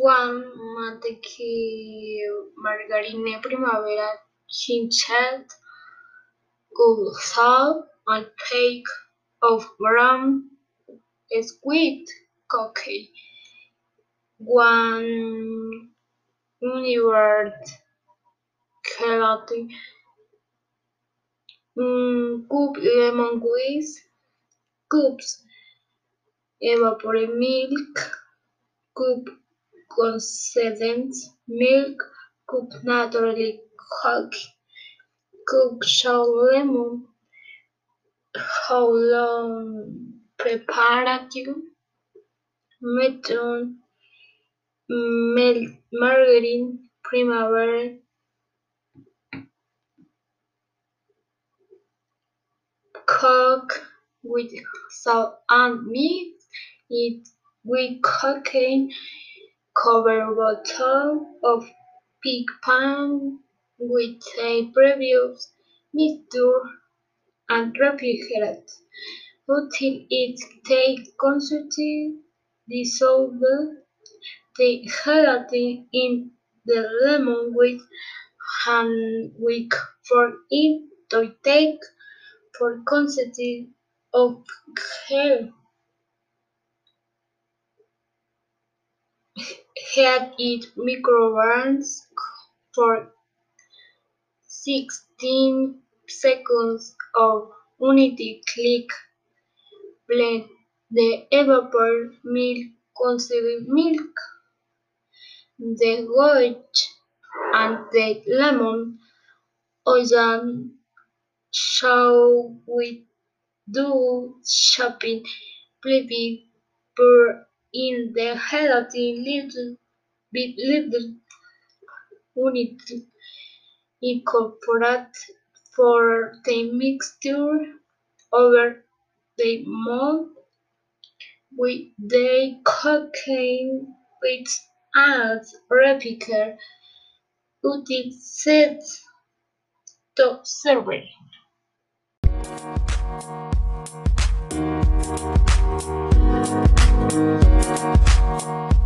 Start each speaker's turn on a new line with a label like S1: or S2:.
S1: One mantequilla margarine primavera chinched good salt and cake of gram sweet cookie. One universe gelatin. Mm, lemon squeeze. Cups evaporated milk. Cup condensed milk. Cup naturally cooked. Cup sour lemon. How long preparation? Method margarine primavera cook with salt and meat it with cooking cover bottle of pig pan with a previous mixture and refrigerate until it takes consistency dissolve the gelatin in the lemon with hand whisk for it to take for consistency of gel. Heat it microwaves for sixteen seconds of unity click. Blend the evaporated milk, condensed milk, the goat and the lemon oil show we do shopping please in the gelatin little bit little unity incorporate for the mixture over the mold with the cooking which adds replica until set to serve. Thank you.
S2: Thank you.